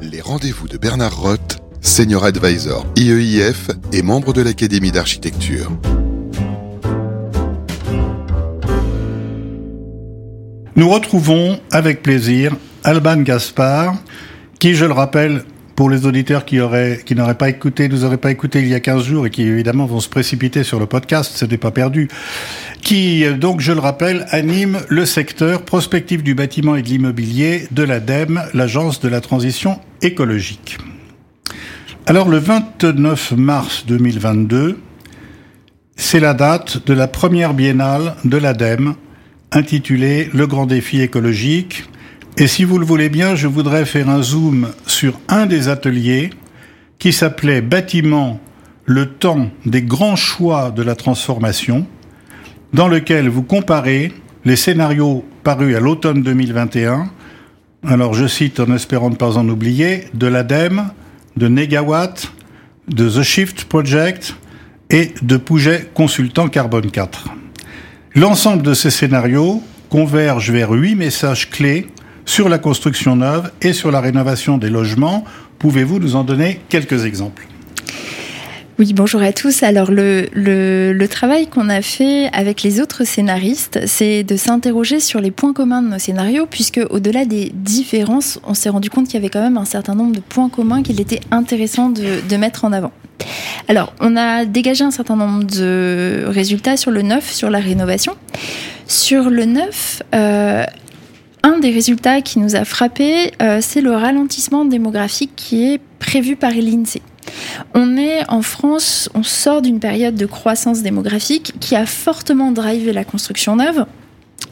Les rendez-vous de Bernard Roth, Senior Advisor IEIF et membre de l'Académie d'architecture. Nous retrouvons avec plaisir Alban Gaspard, qui, je le rappelle, pour les auditeurs qui auraient, qui n'auraient pas écouté, nous auraient pas écouté il y a 15 jours et qui évidemment vont se précipiter sur le podcast, ce n'est pas perdu, qui, donc, je le rappelle, anime le secteur prospectif du bâtiment et de l'immobilier de l'ADEME, l'agence de la transition écologique. Alors, le 29 mars 2022, c'est la date de la première biennale de l'ADEME, intitulée Le grand défi écologique, et si vous le voulez bien, je voudrais faire un zoom sur un des ateliers qui s'appelait Bâtiment, le temps des grands choix de la transformation, dans lequel vous comparez les scénarios parus à l'automne 2021. Alors je cite en espérant ne pas en oublier, de l'ADEME, de Negawatt, de The Shift Project et de Pouget Consultant Carbone 4. L'ensemble de ces scénarios convergent vers huit messages clés sur la construction neuve et sur la rénovation des logements. Pouvez-vous nous en donner quelques exemples? Oui, bonjour à tous. Alors le, travail qu'on a fait avec les autres scénaristes, c'est de s'interroger sur les points communs de nos scénarios, puisque au-delà des différences, on s'est rendu compte qu'il y avait quand même un certain nombre de points communs qu'il était intéressant de, de mettre en avant. Alors, on a dégagé un certain nombre de résultats sur le neuf, sur la rénovation. Sur le neuf, euh, un des résultats qui nous a frappé, euh, c'est le ralentissement démographique qui est prévu par l'INSEE. On est en France, on sort d'une période de croissance démographique qui a fortement drivé la construction neuve.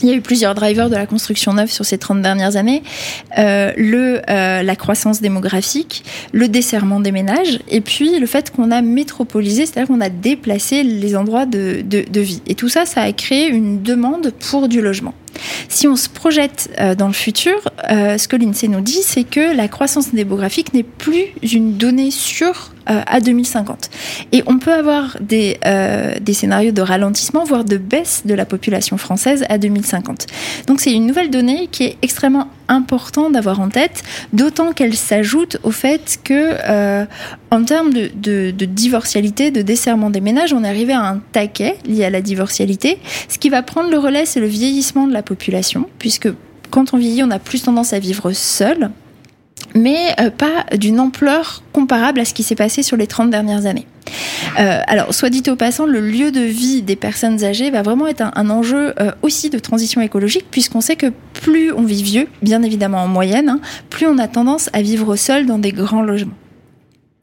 Il y a eu plusieurs drivers de la construction neuve sur ces 30 dernières années. Euh, le, euh, la croissance démographique, le desserrement des ménages, et puis le fait qu'on a métropolisé, c'est-à-dire qu'on a déplacé les endroits de, de, de vie. Et tout ça, ça a créé une demande pour du logement. Si on se projette euh, dans le futur, euh, ce que l'INSEE nous dit, c'est que la croissance démographique n'est plus une donnée sûre euh, à 2050. Et on peut avoir des, des scénarios de ralentissement, voire de baisse de la population française à 2050. Donc c'est une nouvelle donnée qui est extrêmement important d'avoir en tête, d'autant qu'elle s'ajoute au fait que, en termes de, de, de, divorcialité, de desserrement des ménages, on est arrivé à un taquet lié à la divorcialité. Ce qui va prendre le relais, c'est le vieillissement de la population, puisque quand on vieillit, on a plus tendance à vivre seul, mais euh, pas d'une ampleur comparable à ce qui s'est passé sur les 30 dernières années. Euh, alors, soit dit au passant, le lieu de vie des personnes âgées va vraiment être un, enjeu euh, aussi de transition écologique, puisqu'on sait que plus on vit vieux, bien évidemment en moyenne, hein, plus on a tendance à vivre seul dans des grands logements.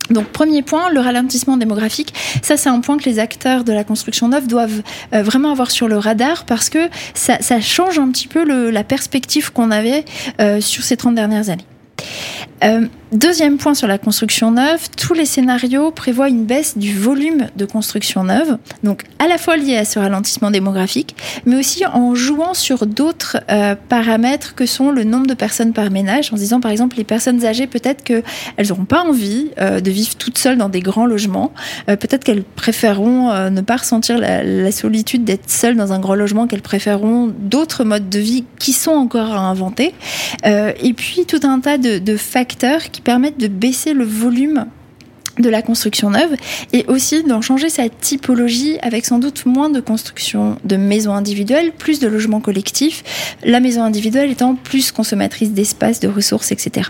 Donc premier point, le ralentissement démographique. Ça, c'est un point que les acteurs de la construction neuve doivent vraiment avoir sur le radar parce que ça, change un petit peu la perspective qu'on avait sur ces 30 dernières années. Euh, deuxième point sur la construction neuve, tous les scénarios prévoient une baisse du volume de construction neuve, donc à la fois lié à ce ralentissement démographique, mais aussi en jouant sur d'autres euh, paramètres que sont le nombre de personnes par ménage, en se disant par exemple les personnes âgées, peut-être qu'elles n'auront pas envie euh, de vivre toutes seules dans des grands logements, euh, peut-être qu'elles préféreront euh, ne pas ressentir la, la solitude d'être seules dans un grand logement, qu'elles préféreront d'autres modes de vie qui sont encore à inventer, euh, et puis tout un tas de, de facteurs qui permettent de baisser le volume de la construction neuve et aussi d'en changer sa typologie avec sans doute moins de construction de maisons individuelles, plus de logements collectifs, la maison individuelle étant plus consommatrice d'espace, de ressources, etc.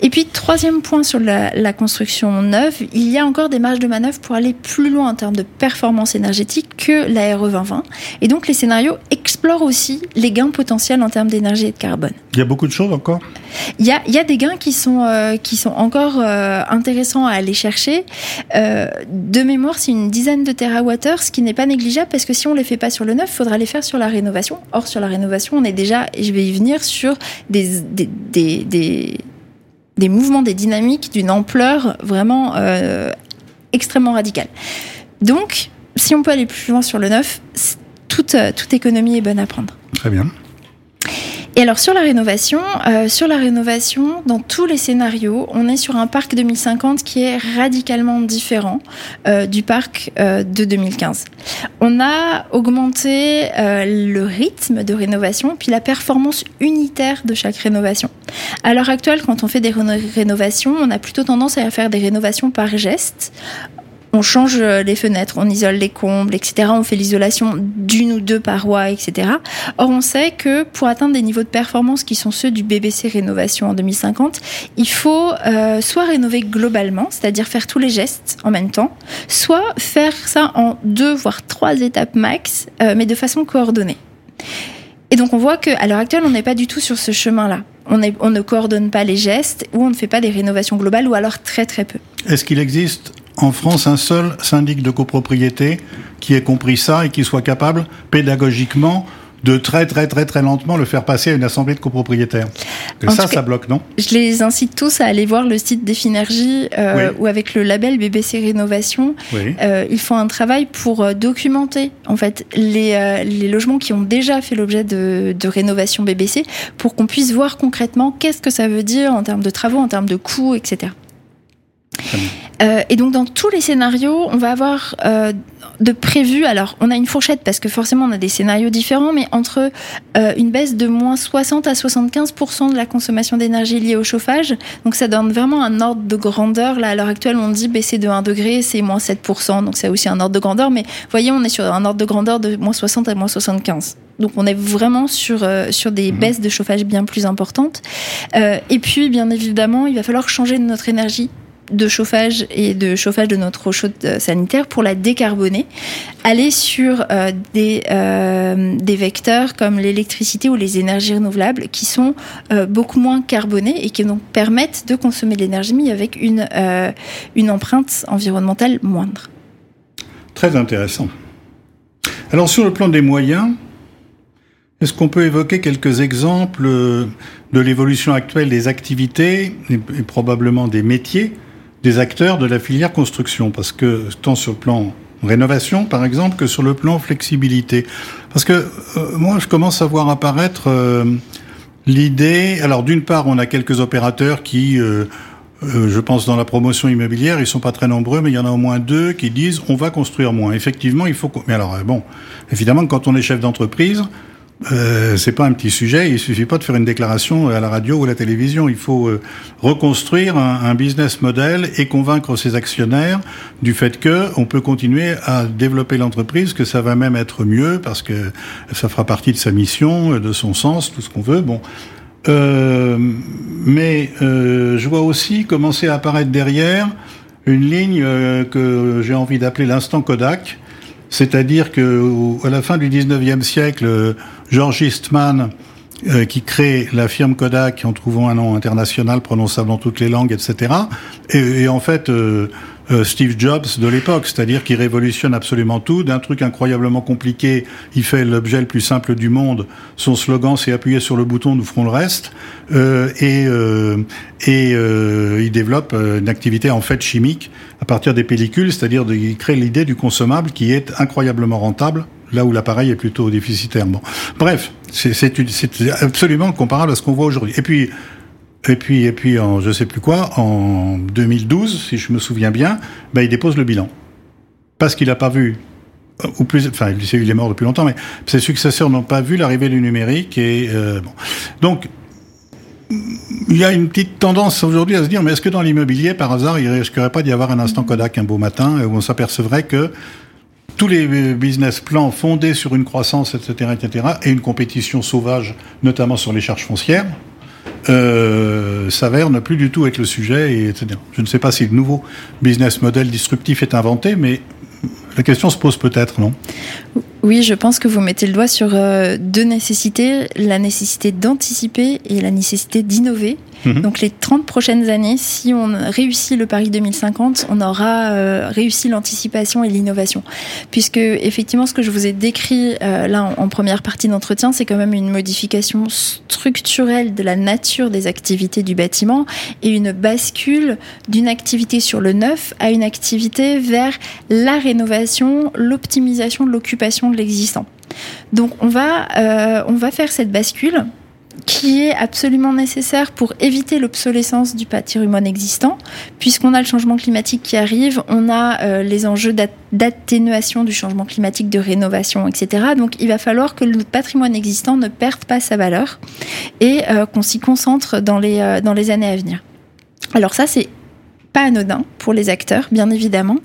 Et puis, troisième point sur la, la, construction neuve, il y a encore des marges de manœuvre pour aller plus loin en termes de performance énergétique que la RE 2020. Et donc, les scénarios explorent aussi les gains potentiels en termes d'énergie et de carbone. Il y a beaucoup de choses encore? Il y a, il y a des gains qui sont, euh, qui sont encore euh, intéressants à aller chercher. Euh, de mémoire, c'est une dizaine de terawattheures, ce qui n'est pas négligeable parce que si on ne les fait pas sur le neuf, il faudra les faire sur la rénovation. Or, sur la rénovation, on est déjà, et je vais y venir, sur des, des, des, des des mouvements, des dynamiques d'une ampleur vraiment euh, extrêmement radicale. Donc, si on peut aller plus loin sur le neuf, toute, toute économie est bonne à prendre. Très bien. Et alors sur la rénovation, euh, sur la rénovation, dans tous les scénarios, on est sur un parc 2050 qui est radicalement différent euh, du parc euh, de 2015. On a augmenté le rythme de rénovation puis la performance unitaire de chaque rénovation. À l'heure actuelle, quand on fait des rénovations, on a plutôt tendance à faire des rénovations par geste on change euh, les fenêtres, on isole les combles, etc. On fait l'isolation d'une ou deux parois, etc. Or, on sait que pour atteindre des niveaux de performance qui sont ceux du BBC Rénovation en 2050, il faut euh, soit rénover globalement, c'est-à-dire faire tous les gestes en même temps, soit faire ça en deux voire trois étapes max, euh, mais de façon coordonnée. Et donc on voit qu'à l'heure actuelle, on n'est pas du tout sur ce chemin-là. On, on, ne coordonne pas les gestes ou on ne fait pas des rénovations globales ou alors très très peu. Est-ce qu'il existe en France un seul syndic de copropriété qui ait compris ça et qui soit capable pédagogiquement de très très très très lentement le faire passer à une assemblée de copropriétaires. Et ça, ça bloque, non? Je les incite tous à aller voir le site d'Effinergie euh, ou avec le label BBC Rénovation, euh, ils font un travail pour euh, documenter en fait les, euh, les logements qui ont déjà fait l'objet de, de, rénovation BBC pour qu'on puisse voir concrètement qu'est-ce que ça veut dire en termes de travaux, en termes de coûts, etc. Euh, et donc dans tous les scénarios, on va avoir euh, de prévu. Alors on a une fourchette parce que forcément on a des scénarios différents, mais entre euh, une baisse de moins 60 à 75 de la consommation d'énergie liée au chauffage. Donc ça donne vraiment un ordre de grandeur. Là à l'heure actuelle, on dit baisser de 1 degré, c'est moins 7 donc c'est aussi un ordre de grandeur. Mais voyez, on est sur un ordre de grandeur de moins 60 à moins 75. Donc on est vraiment sur, euh, sur des mmh. baisses de chauffage bien plus importantes. Euh, et puis, bien évidemment, il va falloir changer notre énergie de chauffage et de chauffage de notre eau chaude euh, sanitaire pour la décarboner, aller sur euh, des, euh, des vecteurs comme l'électricité ou les énergies renouvelables qui sont beaucoup moins carbonés et qui donc permettent de consommer de l'énergie avec une, une empreinte environnementale moindre. Très intéressant. Alors sur le plan des moyens, est-ce qu'on peut évoquer quelques exemples de l'évolution actuelle des activités et probablement des métiers des acteurs de la filière construction, parce que tant sur le plan rénovation, par exemple, que sur le plan flexibilité. Parce que euh, moi, je commence à voir apparaître euh, l'idée. Alors, d'une part, on a quelques opérateurs qui, euh, je pense, dans la promotion immobilière, ils sont pas très nombreux, mais il y en a au moins deux qui disent on va construire moins. Effectivement, il faut. Mais alors, bon, évidemment, quand on est chef d'entreprise, euh, c'est pas un petit sujet. Il suffit pas de faire une déclaration à la radio ou à la télévision. Il faut euh, reconstruire un, un, business model et convaincre ses actionnaires du fait que on peut continuer à développer l'entreprise, que ça va même être mieux parce que ça fera partie de sa mission, de son sens, tout ce qu'on veut. Bon. Euh, mais euh, je vois aussi commencer à apparaître derrière une ligne euh, que j'ai envie d'appeler l'instant Kodak, c'est-à-dire que à la fin du 19e siècle, George Eastman, euh, qui crée la firme Kodak en trouvant un nom international prononçable dans toutes les langues, etc. Et, en fait, euh, euh, Steve Jobs de l'époque, c'est-à-dire qui révolutionne absolument tout, d'un truc incroyablement compliqué, il fait l'objet le plus simple du monde. Son slogan, c'est appuyer sur le bouton, nous ferons le reste. et et il développe une activité en fait chimique à partir des pellicules, c'est-à-dire il crée l'idée du consommable qui est incroyablement rentable là où l'appareil est plutôt déficitaire. Bref, c'est absolument comparable à ce qu'on voit aujourd'hui. Et puis, et puis, et puis, je sais plus quoi, en 2012, si je me souviens bien, ben, il dépose le bilan. Parce qu'il n'a pas vu, ou plus, enfin, il est mort depuis longtemps, mais ses successeurs n'ont pas vu l'arrivée du numérique et, euh. Donc, il y a une petite tendance aujourd'hui à se dire, mais est-ce que dans l'immobilier, par hasard, il risquerait pas d'y avoir un instant Kodak un beau matin où on s'apercevrait que tous les business plans fondés sur une croissance, etc., etc., et une compétition sauvage, notamment sur les charges foncières, euh, s'avère ne plus du tout être le sujet, et etc. Je ne sais pas si le nouveau business model disruptif est inventé, mais la question se pose peut-être, non? Oui, je pense que vous mettez le doigt sur euh, deux nécessités, la nécessité d'anticiper et la nécessité d'innover. Mhm. Donc les 30 prochaines années, si on réussit le Paris 2050, on aura euh, réussi l'anticipation et l'innovation. Puisque effectivement, ce que je vous ai décrit euh, là en, première partie d'entretien, c'est quand même une modification structurelle de la nature des activités du bâtiment et une bascule d'une activité sur le neuf à une activité vers la rénovation, l'optimisation de l'occupation de l'existant. Donc on va, euh, on va faire cette bascule qui est absolument nécessaire pour éviter l'obsolescence du patrimoine existant, puisqu'on a le changement climatique qui arrive, on a euh, les enjeux d'atténuation du changement climatique, de rénovation, etc. Donc il va falloir que le patrimoine existant ne perde pas sa valeur et euh, qu'on s'y concentre dans les, dans les années à venir. Alors ça, c'est pas anodin pour les acteurs, bien évidemment.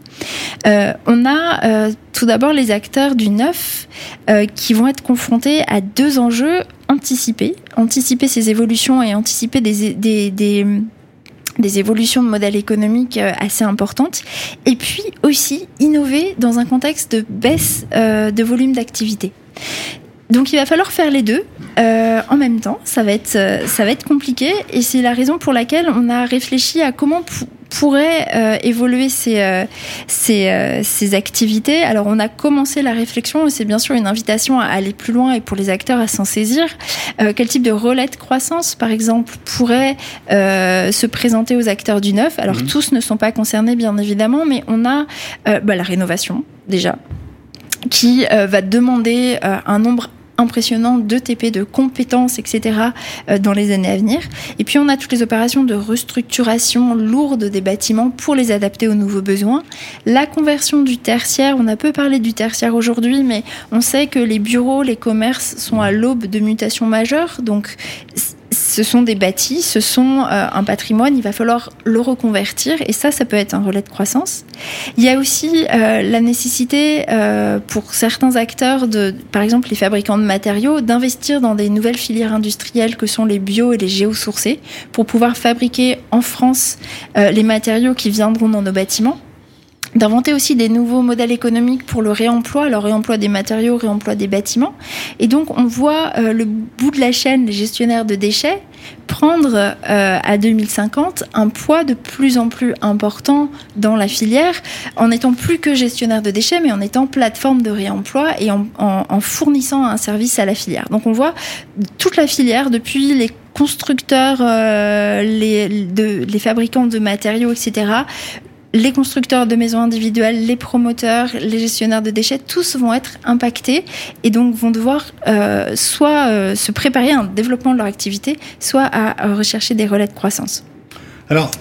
Euh, on a euh, tout d'abord les acteurs du neuf euh, qui vont être confrontés à deux enjeux anticiper, anticiper ces évolutions et anticiper des, des, des, évolutions de modèles économiques assez importantes, et puis aussi innover dans un contexte de baisse de volume d'activité. Donc il va falloir faire les deux en même temps. Ça va être ça va être compliqué et c'est la raison pour laquelle on a réfléchi à comment pourraient euh, évoluer ces, euh, ces, euh, ces, activités. Alors on a commencé la réflexion et c'est bien sûr une invitation à aller plus loin et pour les acteurs à s'en saisir. quel type de relais de croissance, par exemple, pourrait se présenter aux acteurs du neuf? Alors mhm. tous ne sont pas concernés bien évidemment, mais on a bah, la rénovation déjà qui va demander un nombre impressionnant de TP, de compétences, etc. Euh, dans les années à venir. Et puis on a toutes les opérations de restructuration lourde des bâtiments pour les adapter aux nouveaux besoins. La conversion du tertiaire, on a peu parlé du tertiaire aujourd'hui, mais on sait que les bureaux, les commerces sont à l'aube de mutations majeures. Donc ce sont des bâtis, ce sont euh, un patrimoine, il va falloir le reconvertir et ça, ça peut être un relais de croissance. Il y a aussi euh, la nécessité euh, pour certains acteurs, de, par exemple les fabricants de matériaux, d'investir dans des nouvelles filières industrielles que sont les bio et les géosourcés pour pouvoir fabriquer en France les matériaux qui viendront dans nos bâtiments d'inventer aussi des nouveaux modèles économiques pour le réemploi, le réemploi des matériaux, réemploi des bâtiments. Et donc on voit euh, le bout de la chaîne, les gestionnaires de déchets, prendre euh, à 2050 un poids de plus en plus important dans la filière, en étant plus que gestionnaire de déchets, mais en étant plateforme de réemploi et en, fournissant un service à la filière. Donc on voit toute la filière, depuis les constructeurs, euh, les fabricants de matériaux, etc., les constructeurs de maisons individuelles, les promoteurs, les gestionnaires de déchets, tous vont être impactés et donc vont devoir euh, soit euh, se préparer à un développement de leur activité, soit à, rechercher des relais de croissance. Alors,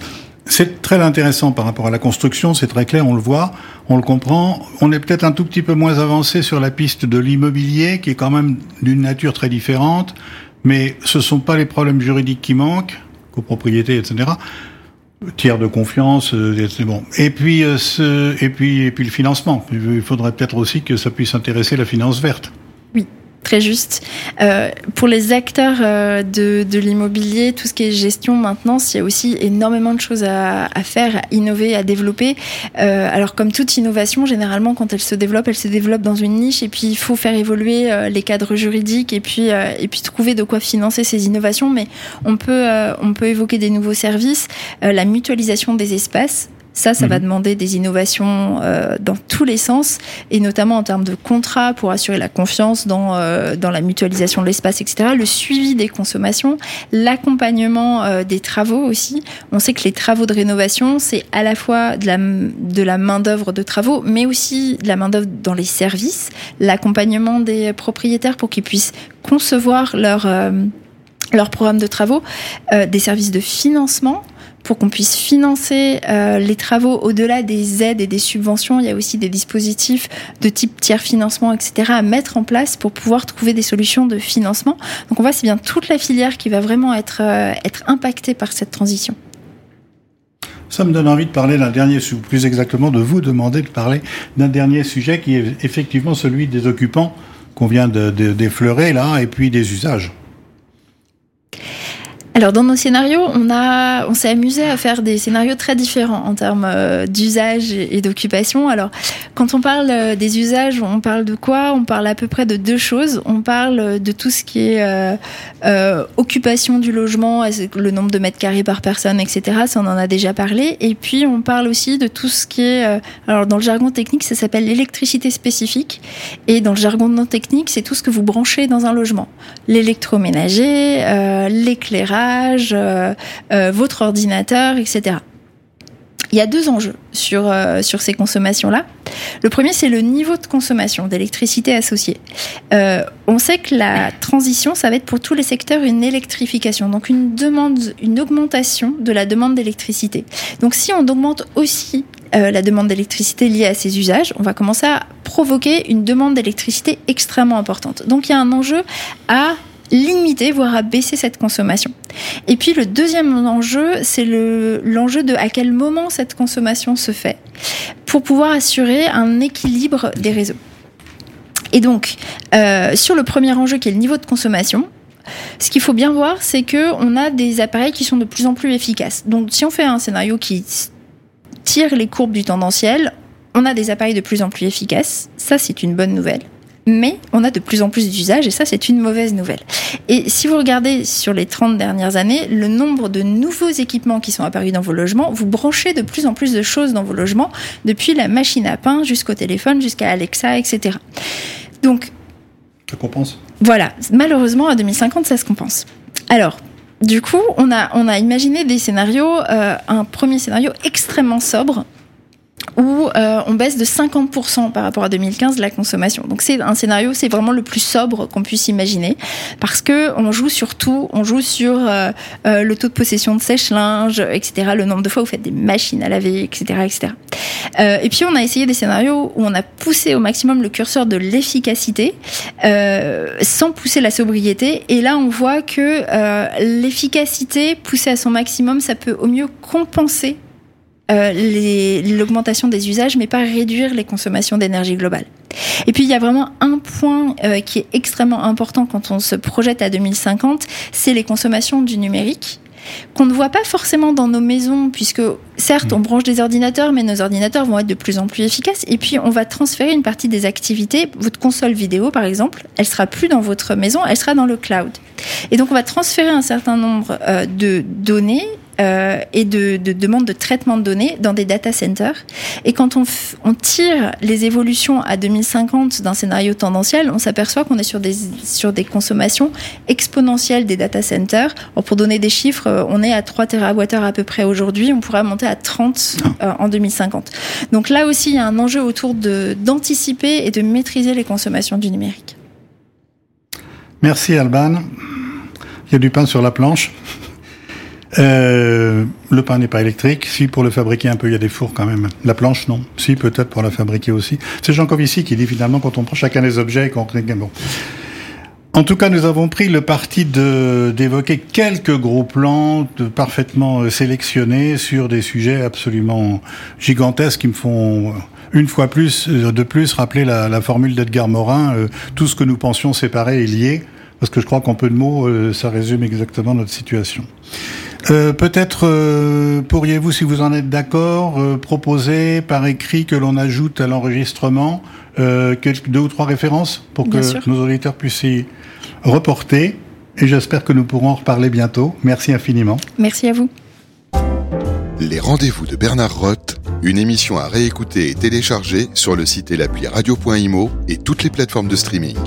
c'est très intéressant par rapport à la construction, c'est très clair, on le voit, on le comprend. On est peut-être un tout petit peu moins avancé sur la piste de l'immobilier, qui est quand même d'une nature très différente, mais ce ne sont pas les problèmes juridiques qui manquent, copropriété, etc tiers de confiance, euh, bon. Et puis, euh, et puis, et puis le financement. Il faudrait peut-être aussi que ça puisse intéresser la finance verte. Très juste. Euh, pour les acteurs euh, de, l'immobilier, tout ce qui est gestion, maintenance, il y a aussi énormément de choses à, faire, à innover, à développer. Euh, alors comme toute innovation, généralement quand elle se développe, elle se développe dans une niche et puis il faut faire évoluer les cadres juridiques et puis et puis trouver de quoi financer ces innovations. Mais on peut on peut évoquer des nouveaux services, la mutualisation des espaces. Ça, ça va mhm. demander des innovations euh, dans tous les sens, et notamment en termes de contrats pour assurer la confiance dans, euh, dans la mutualisation de l'espace, etc. Le suivi des consommations, l'accompagnement euh, des travaux aussi. On sait que les travaux de rénovation, c'est à la fois de la, de la main-d'œuvre de travaux, mais aussi de la main-d'œuvre dans les services, l'accompagnement des propriétaires pour qu'ils puissent concevoir leur, leur programme de travaux, des services de financement pour qu'on puisse financer euh, les travaux au-delà des aides et des subventions. Il y a aussi des dispositifs de type tiers financement, etc. à mettre en place pour pouvoir trouver des solutions de financement. Donc on voit c'est bien toute la filière qui va vraiment être, euh, impactée par cette transition. Ça me donne envie de parler d'un dernier, plus exactement de vous demander de parler d'un dernier sujet qui est effectivement celui des occupants qu'on vient d'effleurer là, et puis des usages. Alors dans nos scénarios, on s'est amusé à faire des scénarios très différents en termes euh, d'usage et d'occupation. Alors quand on parle euh, des usages, on parle de quoi? On parle à peu près de deux choses. On parle de tout ce qui est euh occupation du logement, le nombre de mètres carrés par personne, etc. Ça on en a déjà parlé. Et puis on parle aussi de tout ce qui est, alors dans le jargon technique, ça s'appelle l'électricité spécifique, et dans le jargon non technique, c'est tout ce que vous branchez dans un logement, l'électroménager, l'éclairage euh, euh, votre ordinateur, etc. il y a deux enjeux sur, euh, sur ces consommations-là. Le premier, c'est le niveau de consommation d'électricité associée. On sait que la transition, ça va être pour tous les secteurs une électrification, donc une demande, une augmentation de la demande d'électricité. Donc si on augmente aussi la demande d'électricité liée à ces usages, on va commencer à provoquer une demande d'électricité extrêmement importante. Donc il y a un enjeu à limiter, voire à baisser cette consommation. Et puis le deuxième enjeu, c'est l'enjeu de à quel moment cette consommation se fait, pour pouvoir assurer un équilibre des réseaux. Et donc, euh, sur le premier enjeu qui est le niveau de consommation, ce qu'il faut bien voir, c'est que on a des appareils qui sont de plus en plus efficaces. Donc, si on fait un scénario qui tire les courbes du tendanciel, on a des appareils de plus en plus efficaces. Ça, c'est une bonne nouvelle mais on a de plus en plus d'usages et ça c'est une mauvaise nouvelle. Et si vous regardez sur les 30 dernières années, le nombre de nouveaux équipements qui sont apparus dans vos logements, vous branchez de plus en plus de choses dans vos logements, depuis la machine à pain jusqu'au téléphone, jusqu'à Alexa, etc. Donc... Ça compense? Voilà, malheureusement à 2050 ça se compense. Alors, du coup, on a, on a imaginé des scénarios, euh, un premier scénario extrêmement sobre, où euh, on baisse de 50% par rapport à 2015 la consommation. Donc c'est un scénario, c'est vraiment le plus sobre qu'on puisse imaginer parce que on joue sur tout, on joue sur euh, euh, le taux de possession de sèche-linge, etc., le nombre de fois où vous faites des machines à laver, etc., etc. et puis on a essayé des scénarios où on a poussé au maximum le curseur de l'efficacité sans pousser la sobriété. Et là on voit que l'efficacité poussée à son maximum, ça peut au mieux compenser euh, l'augmentation des usages, mais pas réduire les consommations d'énergie globale. Et puis il y a vraiment un point euh, qui est extrêmement important quand on se projette à 2050, c'est les consommations du numérique qu'on ne voit pas forcément dans nos maisons, puisque certes, on branche des ordinateurs, mais nos ordinateurs vont être de plus en plus efficaces. Et puis, on va transférer une partie des activités. Votre console vidéo, par exemple, elle sera plus dans votre maison, elle sera dans le cloud. Et donc, on va transférer un certain nombre euh, de données euh, et de, de demandes de traitement de données dans des data centers. Et quand on, on tire les évolutions à 2050 d'un scénario tendanciel, on s'aperçoit qu'on est sur des, sur des consommations exponentielles des data centers. pour donner des chiffres, euh, on est à 3 TWh à peu près aujourd'hui, on pourra monter à 30 euh, en 2050. Donc là aussi, il y a un enjeu autour d'anticiper et de maîtriser les consommations du numérique. Merci Alban. Il y a du pain sur la planche. Euh, le pain n'est pas électrique. Si, pour le fabriquer un peu, il y a des fours quand même. La planche, non. Si, peut-être pour la fabriquer aussi. C'est Jean Covici qui dit finalement quand on prend chacun des objets et qu'on... Bon. En tout cas, nous avons pris le parti d'évoquer quelques gros plans parfaitement euh, sélectionnés sur des sujets absolument gigantesques qui me font une fois euh, de plus, rappeler la, formule d'Edgar Morin, tout ce que nous pensions séparer est lié, parce que je crois qu'en peu de mots, ça résume exactement notre situation. Euh, peut-être euh, pourriez-vous, si vous en êtes d'accord, euh, proposer par écrit que l'on ajoute à l'enregistrement deux ou trois références pour que nos auditeurs puissent y reporter. Et j'espère que nous pourrons en reparler bientôt. Merci infiniment. Merci à vous. Les rendez-vous de Bernard Roth, une émission à réécouter et télécharger sur le site et l'appli radio.imo et toutes les plateformes de streaming.